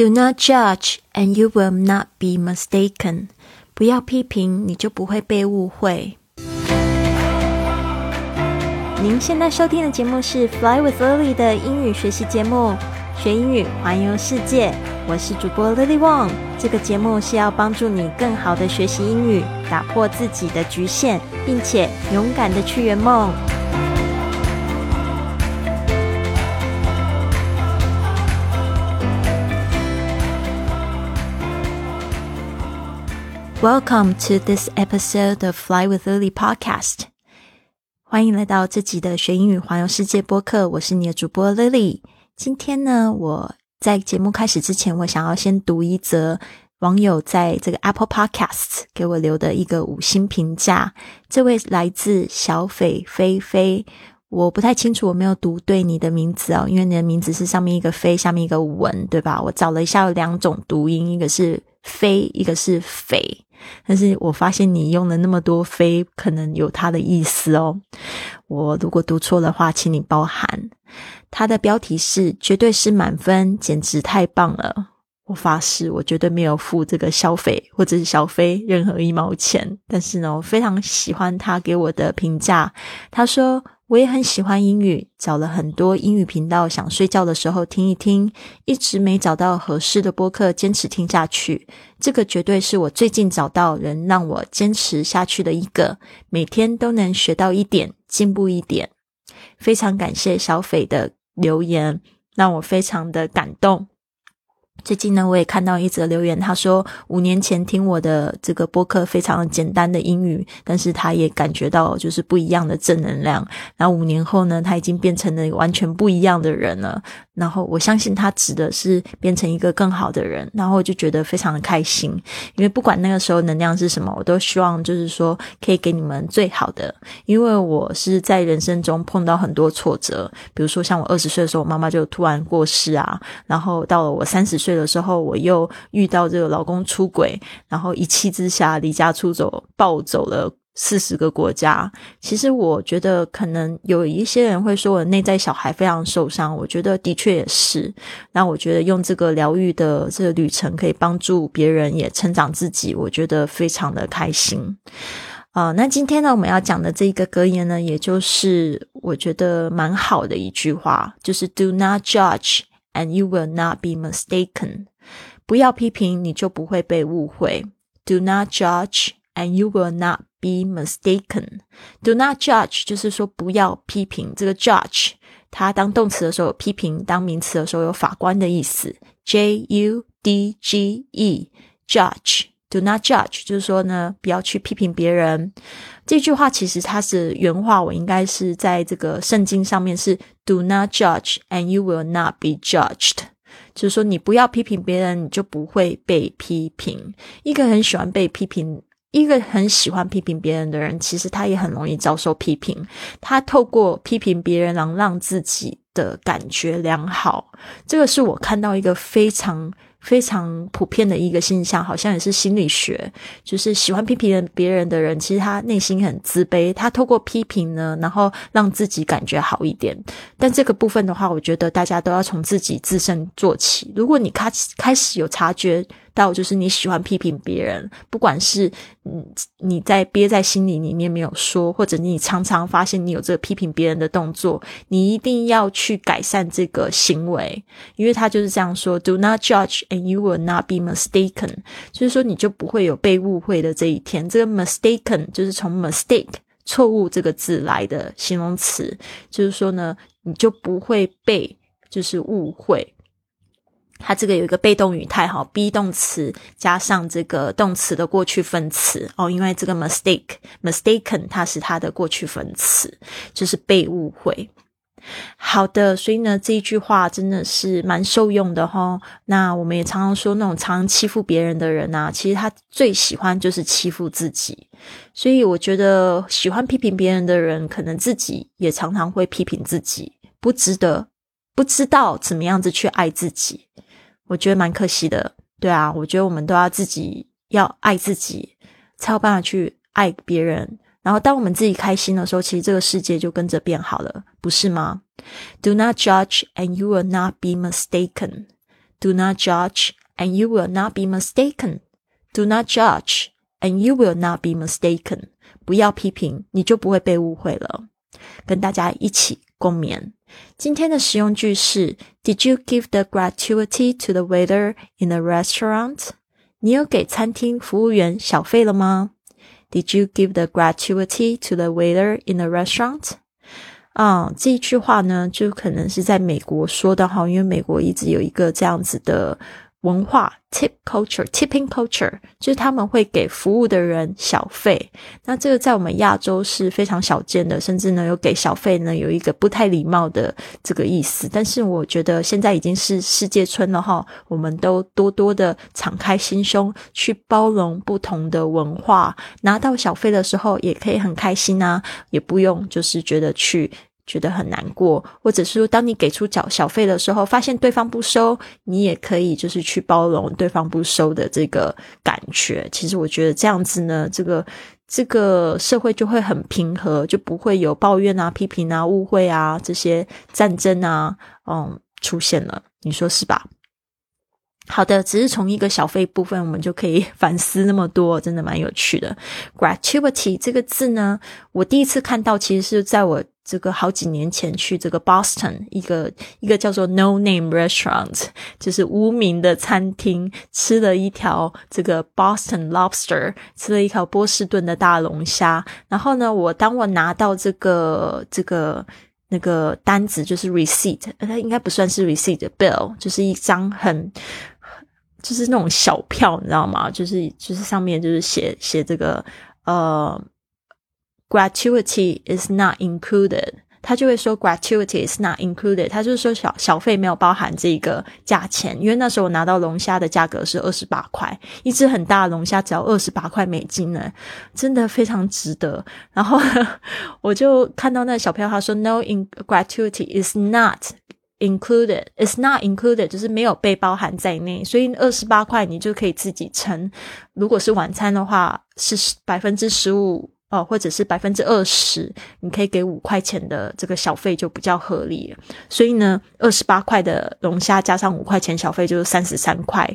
Do not judge, and you will not be mistaken. 不要批评，你就不会被误会。您现在收听的节目是《Fly with Lily》的英语学习节目，学英语环游世界。我是主播 Lily Wong。这个节目是要帮助你更好的学习英语，打破自己的局限，并且勇敢的去圆梦。Welcome to this episode of Fly with Lily podcast。欢迎来到这集的学英语环游世界播客，我是你的主播 Lily。今天呢，我在节目开始之前，我想要先读一则网友在这个 Apple Podcast 给我留的一个五星评价。这位来自小斐菲菲。我不太清楚，我没有读对你的名字哦，因为你的名字是上面一个飞，下面一个文，对吧？我找了一下，有两种读音，一个是飞，一个是斐。但是我发现你用了那么多飞，可能有它的意思哦。我如果读错的话，请你包涵。它的标题是“绝对是满分，简直太棒了”。我发誓，我绝对没有付这个消费或者是小费任何一毛钱。但是呢，我非常喜欢他给我的评价。他说。我也很喜欢英语，找了很多英语频道，想睡觉的时候听一听，一直没找到合适的播客，坚持听下去。这个绝对是我最近找到人让我坚持下去的一个，每天都能学到一点，进步一点。非常感谢小斐的留言，让我非常的感动。最近呢，我也看到一则留言，他说五年前听我的这个播客非常简单的英语，但是他也感觉到就是不一样的正能量。然后五年后呢，他已经变成了完全不一样的人了。然后我相信他指的是变成一个更好的人。然后我就觉得非常的开心，因为不管那个时候能量是什么，我都希望就是说可以给你们最好的。因为我是在人生中碰到很多挫折，比如说像我二十岁的时候，我妈妈就突然过世啊，然后到了我三十岁。的时候，我又遇到这个老公出轨，然后一气之下离家出走，暴走了四十个国家。其实我觉得，可能有一些人会说我内在小孩非常受伤，我觉得的确也是。那我觉得用这个疗愈的这个旅程，可以帮助别人也成长自己，我觉得非常的开心。啊，那今天呢，我们要讲的这一个格言呢，也就是我觉得蛮好的一句话，就是 “Do not judge”。And you will not be mistaken。不要批评，你就不会被误会。Do not judge, and you will not be mistaken. Do not judge 就是说不要批评。这个 judge 它当动词的时候有批评，当名词的时候有法官的意思。J U D G E judge。Do not judge 就是说呢，不要去批评别人。这句话其实它是原话，我应该是在这个圣经上面是 Do not judge, and you will not be judged。就是说，你不要批评别人，你就不会被批评。一个很喜欢被批评，一个很喜欢批评别人的人，其实他也很容易遭受批评。他透过批评别人，能让自己的感觉良好。这个是我看到一个非常。非常普遍的一个现象，好像也是心理学，就是喜欢批评别人的人，其实他内心很自卑。他透过批评呢，然后让自己感觉好一点。但这个部分的话，我觉得大家都要从自己自身做起。如果你开开始有察觉。到就是你喜欢批评别人，不管是嗯你在憋在心里里面没有说，或者你常常发现你有这个批评别人的动作，你一定要去改善这个行为，因为他就是这样说：Do not judge, and you will not be mistaken。就是说你就不会有被误会的这一天。这个 mistaken 就是从 mistake 错误这个字来的形容词，就是说呢，你就不会被就是误会。它这个有一个被动语态哈，be 动词加上这个动词的过去分词哦，因为这个 mistake，mistaken 它是它的过去分词，就是被误会。好的，所以呢这一句话真的是蛮受用的哈。那我们也常常说，那种常欺负别人的人呐，其实他最喜欢就是欺负自己。所以我觉得喜欢批评别人的人，可能自己也常常会批评自己，不值得，不知道怎么样子去爱自己。我觉得蛮可惜的，对啊，我觉得我们都要自己要爱自己，才有办法去爱别人。然后，当我们自己开心的时候，其实这个世界就跟着变好了，不是吗？Do not judge, and you will not be mistaken. Do not judge, and you will not be mistaken. Do not judge, and you will not be mistaken. 不要批评，你就不会被误会了。跟大家一起共勉。今天的实用句是：Did you give the gratuity to the waiter in the restaurant？你有给餐厅服务员小费了吗？Did you give the gratuity to the waiter in the restaurant？啊，这一句话呢，就可能是在美国说的哈，因为美国一直有一个这样子的。 文化 tip culture tipping culture 就是他们会给服务的人小费，那这个在我们亚洲是非常少见的，甚至呢有给小费呢有一个不太礼貌的这个意思。但是我觉得现在已经是世界村了哈，我们都多多的敞开心胸去包容不同的文化，拿到小费的时候也可以很开心啊，也不用就是觉得去。觉得很难过，或者是说，当你给出小小费的时候，发现对方不收，你也可以就是去包容对方不收的这个感觉。其实我觉得这样子呢，这个这个社会就会很平和，就不会有抱怨啊、批评啊、误会啊这些战争啊，嗯，出现了。你说是吧？好的，只是从一个小费部分，我们就可以 反思那么多，真的蛮有趣的。gratuity 这个字呢，我第一次看到，其实是在我这个好几年前去这个 Boston 一个一个叫做 No Name Restaurant，就是无名的餐厅，吃了一条这个 Boston Lobster，吃了一条波士顿的大龙虾。然后呢，我当我拿到这个这个那个单子，就是 receipt，它应该不算是 receipt，bill，就是一张很。就是那种小票，你知道吗？就是就是上面就是写写这个呃，gratuity is not included，他就会说 gratuity is not included，他就是说小小费没有包含这个价钱，因为那时候我拿到龙虾的价格是二十八块，一只很大的龙虾只要二十八块美金呢，真的非常值得。然后 我就看到那小票，他说 no in gratuity is not。Included it's not included，就是没有被包含在内，所以二十八块你就可以自己乘。如果是晚餐的话，是百分之十五。哦，或者是百分之二十，你可以给五块钱的这个小费就比较合理。所以呢，二十八块的龙虾加上五块钱小费就是三十三块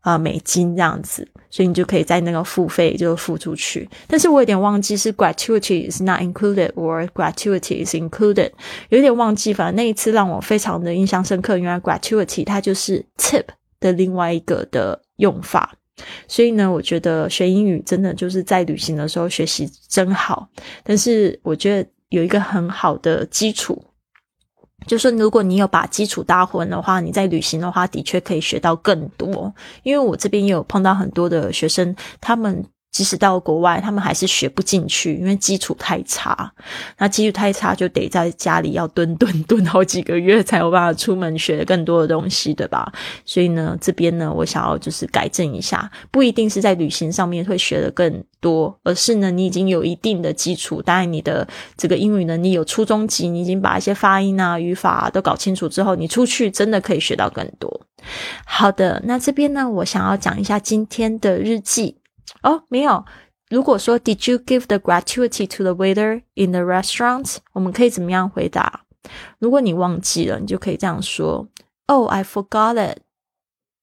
啊美金这样子，所以你就可以在那个付费就付出去。但是我有点忘记是 gratuity is not included or gratuity is included，有点忘记。反正那一次让我非常的印象深刻，原来 gratuity 它就是 tip 的另外一个的用法。所以呢，我觉得学英语真的就是在旅行的时候学习真好。但是我觉得有一个很好的基础，就是如果你有把基础搭稳的话，你在旅行的话的确可以学到更多。因为我这边也有碰到很多的学生，他们。即使到国外，他们还是学不进去，因为基础太差。那基础太差，就得在家里要蹲蹲蹲好几个月，才有办法出门学更多的东西，对吧？所以呢，这边呢，我想要就是改正一下，不一定是在旅行上面会学的更多，而是呢，你已经有一定的基础，当然你的这个英语能力有初中级，你已经把一些发音啊、语法都搞清楚之后，你出去真的可以学到更多。好的，那这边呢，我想要讲一下今天的日记。哦，没有。如果说 Did you give the gratuity to the waiter in the restaurant？我们可以怎么样回答？如果你忘记了，你就可以这样说：Oh, I forgot it.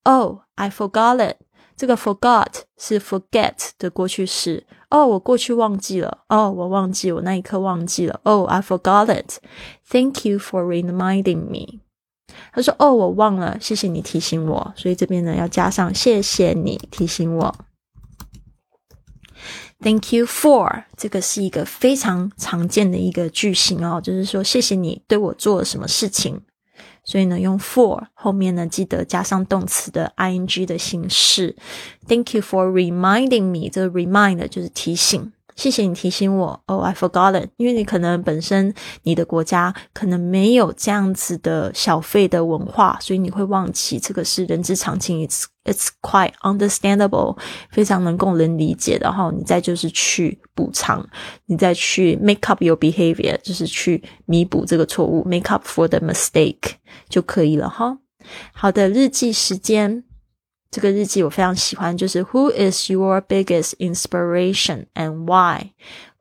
Oh, I forgot it. 这个 forgot 是 forget 的过去式。哦，我过去忘记了。哦，我忘记，我那一刻忘记了。Oh, I forgot it. Thank you for reminding me. 他说：哦，我忘了，谢谢你提醒我。所以这边呢要加上谢谢你提醒我。 Thank you for 这个是一个非常常见的一个句型哦，就是说谢谢你对我做了什么事情，所以呢用 for 后面呢记得加上动词的 ing 的形式。Thank you for reminding me，这个 remind 就是提醒。谢谢你提醒我，Oh, I forgot it。因为你可能本身你的国家可能没有这样子的小费的文化，所以你会忘记这个是人之常情，It's It's quite understandable，非常能够人理解的哈。你再就是去补偿，你再去 make up your behavior，就是去弥补这个错误，make up for the mistake 就可以了哈。好的，日记时间。这个日记我非常喜欢，就是 Who is your biggest inspiration and why?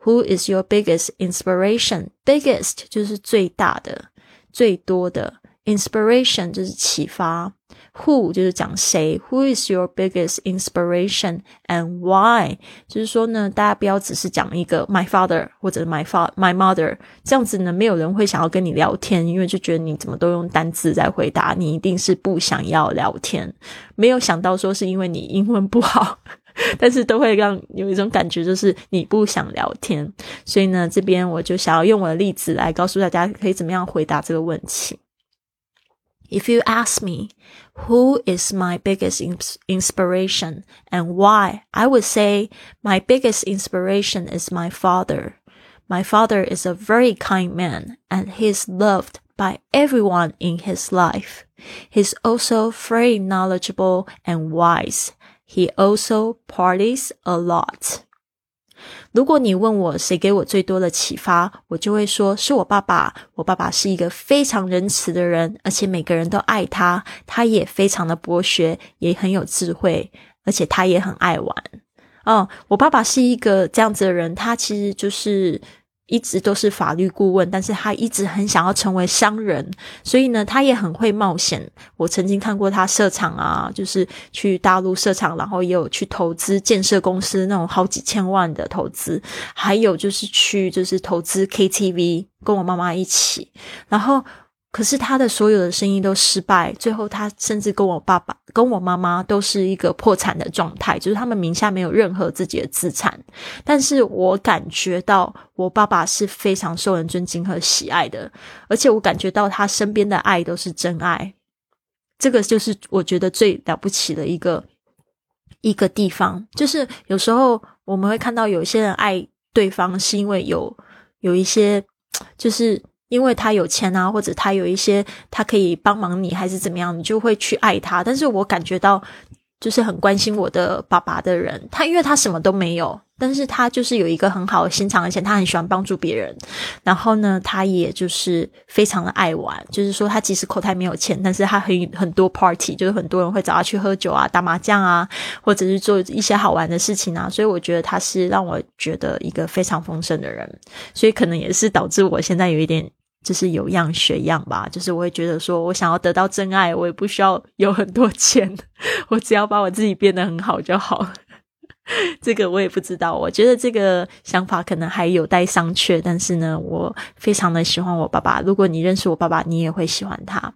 Who is your biggest inspiration? Biggest 就是最大的、最多的 inspiration 就是启发 ，who 就是讲谁，who is your biggest inspiration and why？就是说呢，大家不要只是讲一个 my father 或者 my father my mother，这样子呢，没有人会想要跟你聊天，因为就觉得你怎么都用单字在回答，你一定是不想要聊天。没有想到说是因为你英文不好，但是都会让有一种感觉，就是你不想聊天。所以呢，这边我就想要用我的例子来告诉大家，可以怎么样回答这个问题。If you ask me, who is my biggest inspiration and why, I would say my biggest inspiration is my father. My father is a very kind man and he is loved by everyone in his life. He's also very knowledgeable and wise. He also parties a lot. 如果你问我谁给我最多的启发，我就会说是我爸爸。我爸爸是一个非常仁慈的人，而且每个人都爱他。他也非常的博学，也很有智慧，而且他也很爱玩。哦，我爸爸是一个这样子的人，他其实就是。一直都是法律顾问，但是他一直很想要成为商人，所以呢，他也很会冒险。我曾经看过他设厂啊，就是去大陆设厂，然后也有去投资建设公司那种好几千万的投资，还有就是去就是投资 KTV，跟我妈妈一起，然后。可是他的所有的生意都失败，最后他甚至跟我爸爸、跟我妈妈都是一个破产的状态，就是他们名下没有任何自己的资产。但是我感觉到我爸爸是非常受人尊敬和喜爱的，而且我感觉到他身边的爱都是真爱。这个就是我觉得最了不起的一个一个地方，就是有时候我们会看到有些人爱对方是因为有有一些就是。因为他有钱啊，或者他有一些他可以帮忙你，还是怎么样，你就会去爱他。但是我感觉到，就是很关心我的爸爸的人，他因为他什么都没有。但是他就是有一个很好的心肠，而且他很喜欢帮助别人。然后呢，他也就是非常的爱玩，就是说他即使口袋没有钱，但是他很很多 party，就是很多人会找他去喝酒啊、打麻将啊，或者是做一些好玩的事情啊。所以我觉得他是让我觉得一个非常丰盛的人。所以可能也是导致我现在有一点就是有样学样吧，就是我会觉得说我想要得到真爱，我也不需要有很多钱，我只要把我自己变得很好就好。这个我也不知道，我觉得这个想法可能还有待商榷。但是呢，我非常的喜欢我爸爸。如果你认识我爸爸，你也会喜欢他。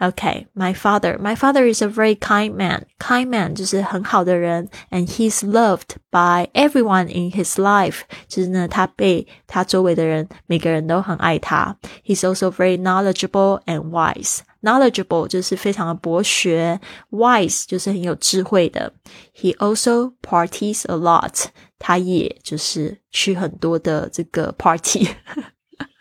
Okay, my father. My father is a very kind man. Kind man 就是很好的人，and he's loved by everyone in his life. 就是呢，他被他周围的人每个人都很爱他。He's also very knowledgeable and wise. Knowledgeable 就是非常的博学，wise 就是很有智慧的。He also parties a lot. 他也就是去很多的这个 party。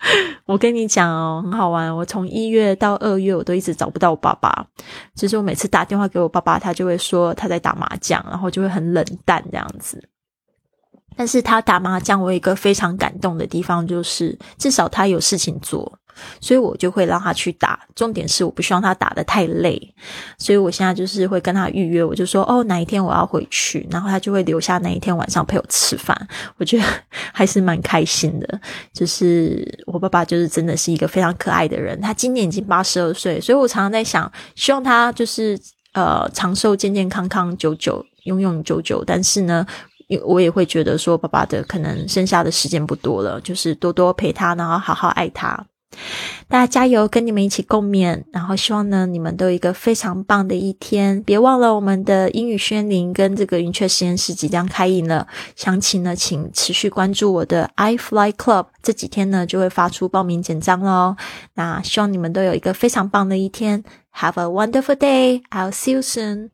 我跟你讲哦，很好玩。我从一月到二月，我都一直找不到我爸爸。就是我每次打电话给我爸爸，他就会说他在打麻将，然后就会很冷淡这样子。但是他打麻将，我有一个非常感动的地方，就是至少他有事情做。所以我就会让他去打，重点是我不希望他打的太累，所以我现在就是会跟他预约，我就说哦哪一天我要回去，然后他就会留下那一天晚上陪我吃饭，我觉得还是蛮开心的。就是我爸爸就是真的是一个非常可爱的人，他今年已经八十二岁，所以我常常在想，希望他就是呃长寿、健健康康、久久、永永久久。但是呢，我也会觉得说，爸爸的可能剩下的时间不多了，就是多多陪他，然后好好爱他。大家加油，跟你们一起共勉。然后希望呢，你们都有一个非常棒的一天。别忘了我们的英语宣灵跟这个云雀实验室即将开营了。详情呢，请持续关注我的 i Fly Club。这几天呢，就会发出报名简章喽。那希望你们都有一个非常棒的一天。Have a wonderful day. I'll see you soon.